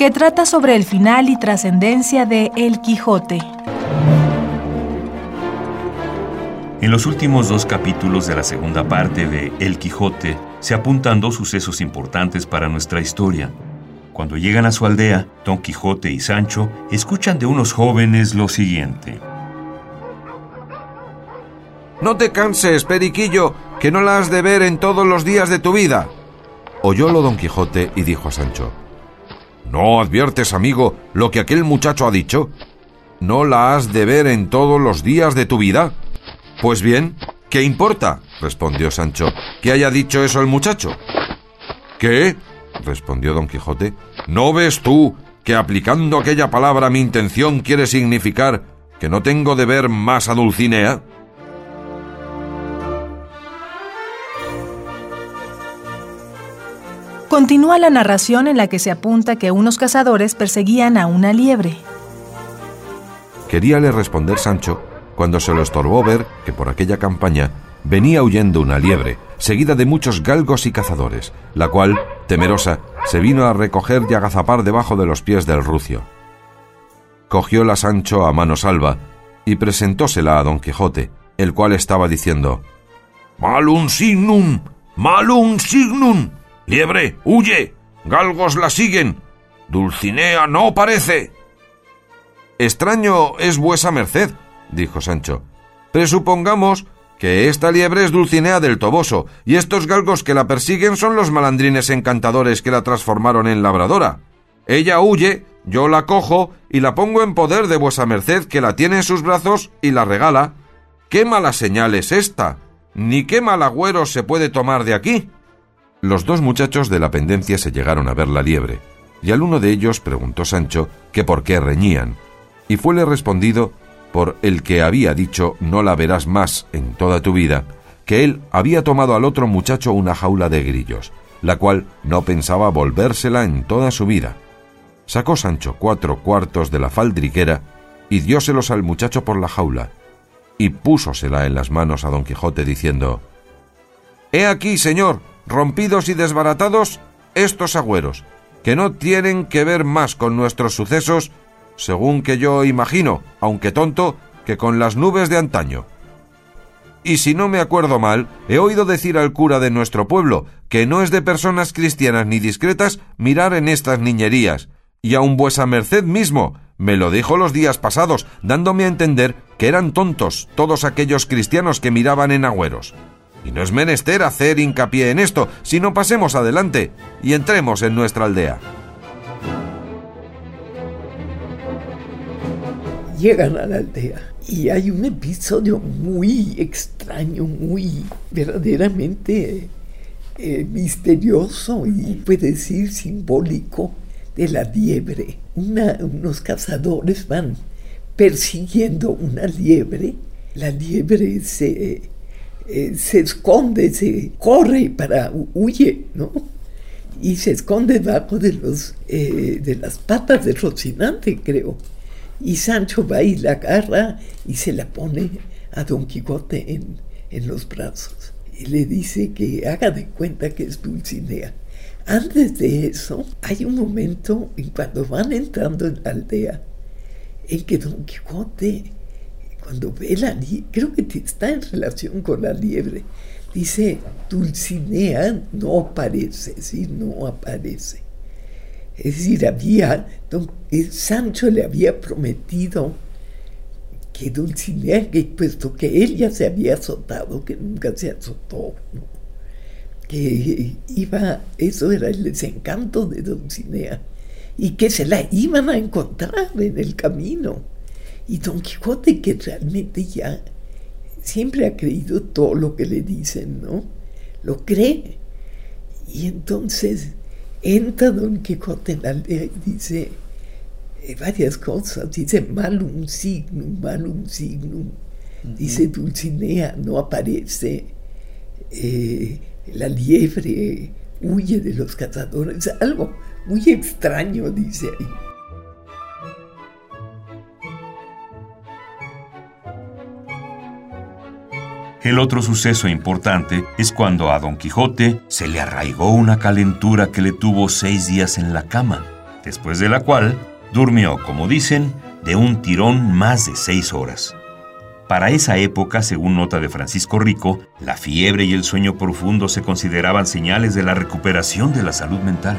que trata sobre el final y trascendencia de El Quijote. En los últimos dos capítulos de la segunda parte de El Quijote se apuntan dos sucesos importantes para nuestra historia. Cuando llegan a su aldea, Don Quijote y Sancho escuchan de unos jóvenes lo siguiente. No te canses, Periquillo, que no la has de ver en todos los días de tu vida. Oyólo Don Quijote y dijo a Sancho, ¿No adviertes, amigo, lo que aquel muchacho ha dicho? ¿No la has de ver en todos los días de tu vida? Pues bien, ¿qué importa? respondió Sancho, que haya dicho eso el muchacho. ¿Qué? respondió don Quijote. ¿No ves tú que aplicando aquella palabra mi intención quiere significar que no tengo de ver más a Dulcinea? Continúa la narración en la que se apunta que unos cazadores perseguían a una liebre. Queríale responder Sancho cuando se lo estorbó ver que por aquella campaña venía huyendo una liebre, seguida de muchos galgos y cazadores, la cual, temerosa, se vino a recoger y agazapar debajo de los pies del rucio. Cogióla Sancho a mano salva y presentósela a don Quijote, el cual estaba diciendo Malum signum, malum signum. Liebre, huye. Galgos la siguen. Dulcinea no parece. Extraño es vuesa merced, dijo Sancho. Presupongamos que esta liebre es Dulcinea del Toboso, y estos galgos que la persiguen son los malandrines encantadores que la transformaron en labradora. Ella huye, yo la cojo y la pongo en poder de vuesa merced que la tiene en sus brazos y la regala. ¿Qué mala señal es esta? Ni qué mal agüero se puede tomar de aquí. Los dos muchachos de la pendencia se llegaron a ver la liebre, y al uno de ellos preguntó Sancho que por qué reñían, y fuele respondido por el que había dicho no la verás más en toda tu vida, que él había tomado al otro muchacho una jaula de grillos, la cual no pensaba volvérsela en toda su vida. Sacó Sancho cuatro cuartos de la faldriquera y dióselos al muchacho por la jaula, y púsosela en las manos a don Quijote diciendo He aquí, señor, rompidos y desbaratados estos agüeros, que no tienen que ver más con nuestros sucesos, según que yo imagino, aunque tonto, que con las nubes de antaño. Y si no me acuerdo mal, he oído decir al cura de nuestro pueblo que no es de personas cristianas ni discretas mirar en estas niñerías, y aun vuesa merced mismo me lo dijo los días pasados, dándome a entender que eran tontos todos aquellos cristianos que miraban en agüeros. Y no es menester hacer hincapié en esto, sino pasemos adelante y entremos en nuestra aldea. Llegan a la aldea y hay un episodio muy extraño, muy verdaderamente eh, misterioso y puede decir simbólico de la liebre. unos cazadores van persiguiendo una liebre. La liebre se eh, se esconde, se corre para huye, ¿no? Y se esconde debajo de, los, eh, de las patas de Rocinante, creo. Y Sancho va y la agarra y se la pone a Don Quijote en, en los brazos. Y le dice que haga de cuenta que es Dulcinea. Antes de eso, hay un momento en cuando van entrando en la aldea en que Don Quijote cuando ve la liebre, creo que está en relación con la liebre, dice, Dulcinea no aparece, sí, no aparece. Es decir, había, don, Sancho le había prometido que Dulcinea, puesto que él ya se había azotado, que nunca se azotó, que iba, eso era el desencanto de Dulcinea, y que se la iban a encontrar en el camino. Y Don Quijote, que realmente ya siempre ha creído todo lo que le dicen, ¿no? Lo cree. Y entonces entra Don Quijote en la aldea y dice, eh, varias cosas. Dice malum signum, malum signum. Dice Dulcinea, no aparece. Eh, la liebre huye de los cazadores. Algo muy extraño, dice ahí. El otro suceso importante es cuando a Don Quijote se le arraigó una calentura que le tuvo seis días en la cama, después de la cual durmió, como dicen, de un tirón más de seis horas. Para esa época, según nota de Francisco Rico, la fiebre y el sueño profundo se consideraban señales de la recuperación de la salud mental.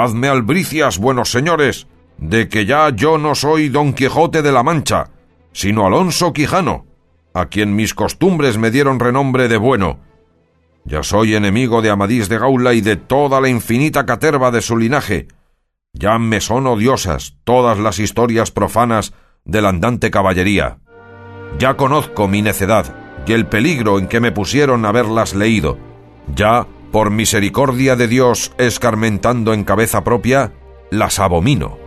Dadme albricias, buenos señores, de que ya yo no soy Don Quijote de la Mancha, sino Alonso Quijano, a quien mis costumbres me dieron renombre de bueno. Ya soy enemigo de Amadís de Gaula y de toda la infinita caterva de su linaje. Ya me son odiosas todas las historias profanas de la andante caballería. Ya conozco mi necedad y el peligro en que me pusieron haberlas leído. Ya por misericordia de Dios escarmentando en cabeza propia, las abomino.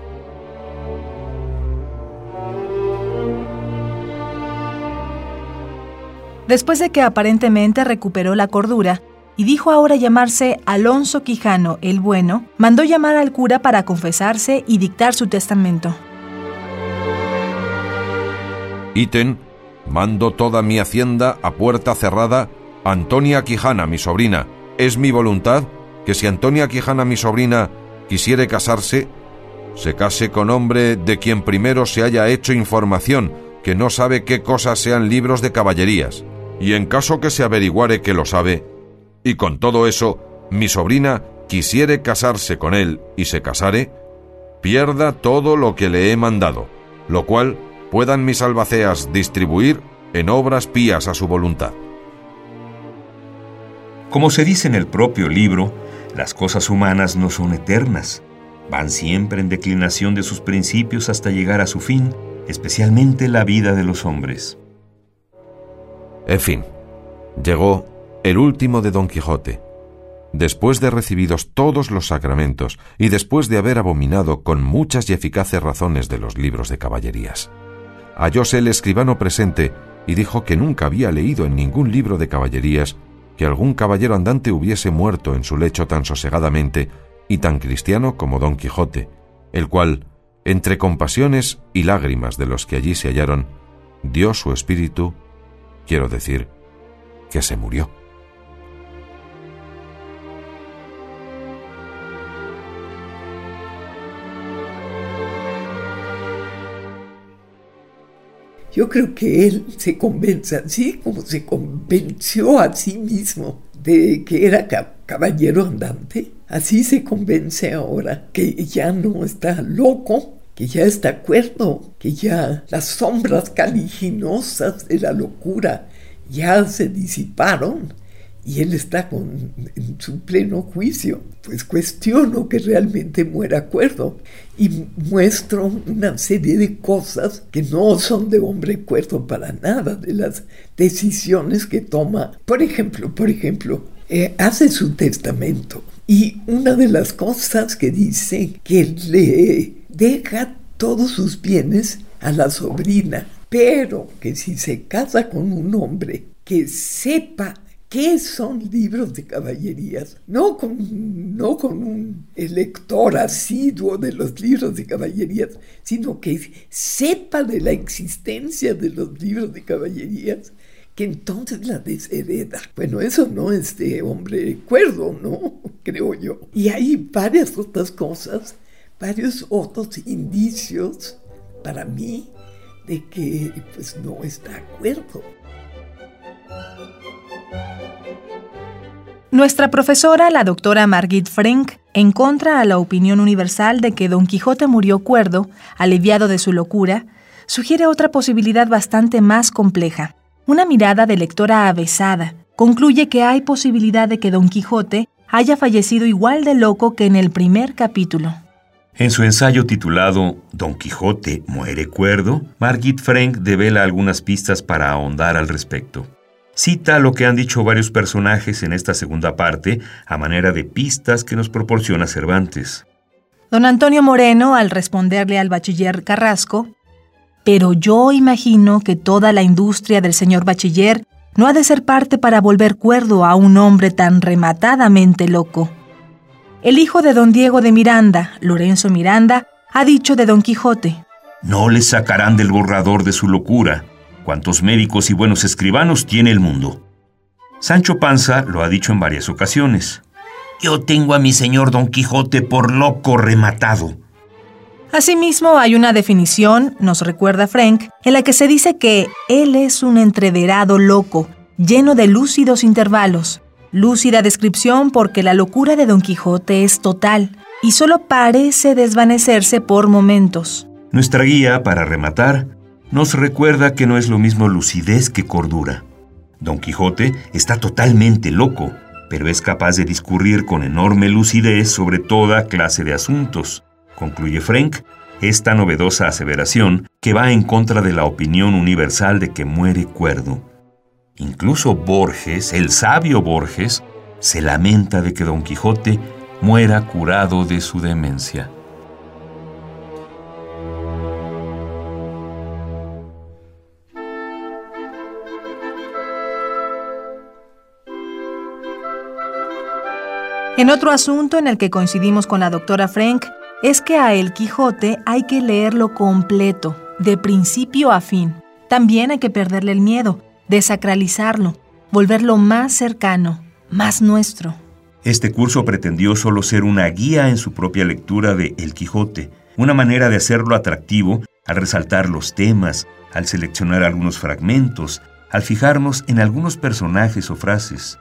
Después de que aparentemente recuperó la cordura y dijo ahora llamarse Alonso Quijano el Bueno, mandó llamar al cura para confesarse y dictar su testamento. Ítem, mando toda mi hacienda a puerta cerrada Antonia Quijana, mi sobrina, es mi voluntad que si Antonia Quijana, mi sobrina, quisiere casarse, se case con hombre de quien primero se haya hecho información, que no sabe qué cosas sean libros de caballerías, y en caso que se averiguare que lo sabe, y con todo eso mi sobrina quisiere casarse con él y se casare, pierda todo lo que le he mandado, lo cual puedan mis albaceas distribuir en obras pías a su voluntad. Como se dice en el propio libro, las cosas humanas no son eternas, van siempre en declinación de sus principios hasta llegar a su fin, especialmente la vida de los hombres. En fin, llegó el último de Don Quijote. Después de recibidos todos los sacramentos y después de haber abominado con muchas y eficaces razones de los libros de caballerías, hallóse el escribano presente y dijo que nunca había leído en ningún libro de caballerías que algún caballero andante hubiese muerto en su lecho tan sosegadamente y tan cristiano como Don Quijote, el cual, entre compasiones y lágrimas de los que allí se hallaron, dio su espíritu, quiero decir, que se murió. Yo creo que él se convence así como se convenció a sí mismo de que era caballero andante. Así se convence ahora que ya no está loco, que ya está cuerdo, que ya las sombras caliginosas de la locura ya se disiparon y él está con, en su pleno juicio. Pues cuestiono que realmente muera cuerdo y muestro una serie de cosas que no son de hombre cuerdo para nada, de las decisiones que toma. Por ejemplo, por ejemplo, eh, hace su testamento y una de las cosas que dice que le deja todos sus bienes a la sobrina, pero que si se casa con un hombre que sepa ¿Qué son libros de caballerías? No con, no con un lector asiduo de los libros de caballerías, sino que sepa de la existencia de los libros de caballerías, que entonces la deshereda. Bueno, eso no es de hombre cuerdo, ¿no? Creo yo. Y hay varias otras cosas, varios otros indicios para mí de que pues no está de acuerdo. Nuestra profesora, la doctora Margit Frank, en contra a la opinión universal de que Don Quijote murió cuerdo, aliviado de su locura, sugiere otra posibilidad bastante más compleja. Una mirada de lectora avesada concluye que hay posibilidad de que Don Quijote haya fallecido igual de loco que en el primer capítulo. En su ensayo titulado Don Quijote muere cuerdo, Margit Frank devela algunas pistas para ahondar al respecto. Cita lo que han dicho varios personajes en esta segunda parte a manera de pistas que nos proporciona Cervantes. Don Antonio Moreno, al responderle al bachiller Carrasco, pero yo imagino que toda la industria del señor bachiller no ha de ser parte para volver cuerdo a un hombre tan rematadamente loco. El hijo de don Diego de Miranda, Lorenzo Miranda, ha dicho de don Quijote. No le sacarán del borrador de su locura. Cuantos médicos y buenos escribanos tiene el mundo. Sancho Panza lo ha dicho en varias ocasiones. Yo tengo a mi señor Don Quijote por loco rematado. Asimismo, hay una definición, nos recuerda Frank, en la que se dice que él es un entreverado loco, lleno de lúcidos intervalos. Lúcida descripción porque la locura de Don Quijote es total y solo parece desvanecerse por momentos. Nuestra guía, para rematar, nos recuerda que no es lo mismo lucidez que cordura. Don Quijote está totalmente loco, pero es capaz de discurrir con enorme lucidez sobre toda clase de asuntos concluye Frank, esta novedosa aseveración que va en contra de la opinión universal de que muere cuerdo. Incluso Borges, el sabio Borges, se lamenta de que Don Quijote muera curado de su demencia. En otro asunto en el que coincidimos con la doctora Frank, es que a El Quijote hay que leerlo completo, de principio a fin. También hay que perderle el miedo, desacralizarlo, volverlo más cercano, más nuestro. Este curso pretendió solo ser una guía en su propia lectura de El Quijote, una manera de hacerlo atractivo al resaltar los temas, al seleccionar algunos fragmentos, al fijarnos en algunos personajes o frases.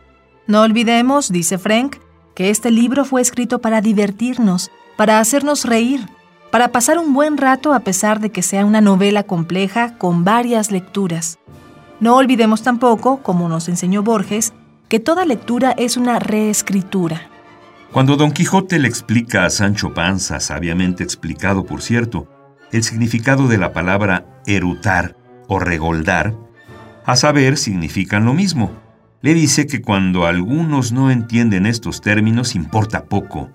No olvidemos, dice Frank, que este libro fue escrito para divertirnos, para hacernos reír, para pasar un buen rato a pesar de que sea una novela compleja con varias lecturas. No olvidemos tampoco, como nos enseñó Borges, que toda lectura es una reescritura. Cuando Don Quijote le explica a Sancho Panza, sabiamente explicado por cierto, el significado de la palabra erutar o regoldar, a saber, significan lo mismo. Le dice que cuando algunos no entienden estos términos importa poco,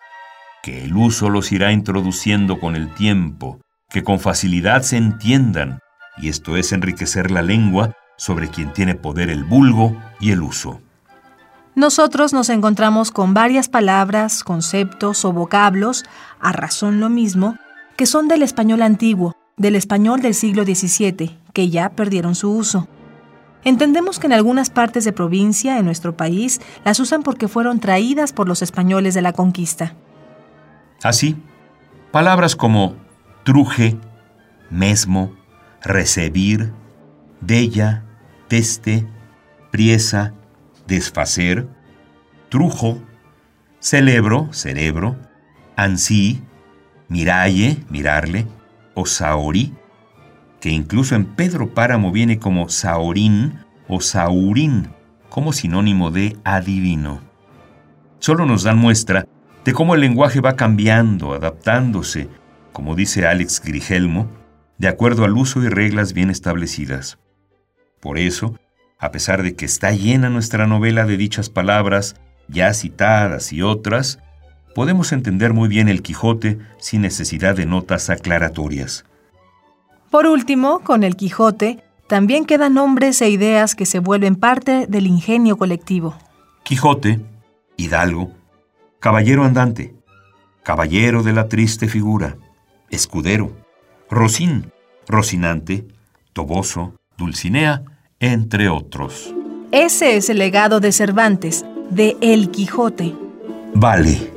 que el uso los irá introduciendo con el tiempo, que con facilidad se entiendan, y esto es enriquecer la lengua sobre quien tiene poder el vulgo y el uso. Nosotros nos encontramos con varias palabras, conceptos o vocablos, a razón lo mismo, que son del español antiguo, del español del siglo XVII, que ya perdieron su uso. Entendemos que en algunas partes de provincia, en nuestro país, las usan porque fueron traídas por los españoles de la conquista. Así, palabras como truje, mesmo, recibir, della, teste, priesa, desfacer, trujo, celebro, cerebro, ansí, miralle, mirarle, o saorí, incluso en Pedro Páramo viene como saorín o saurín, como sinónimo de adivino. Solo nos dan muestra de cómo el lenguaje va cambiando, adaptándose, como dice Alex Grigelmo, de acuerdo al uso y reglas bien establecidas. Por eso, a pesar de que está llena nuestra novela de dichas palabras, ya citadas y otras, podemos entender muy bien el Quijote sin necesidad de notas aclaratorias. Por último, con el Quijote, también quedan nombres e ideas que se vuelven parte del ingenio colectivo. Quijote, Hidalgo, caballero andante, caballero de la triste figura, escudero, Rocín, Rocinante, Toboso, Dulcinea, entre otros. Ese es el legado de Cervantes, de El Quijote. Vale.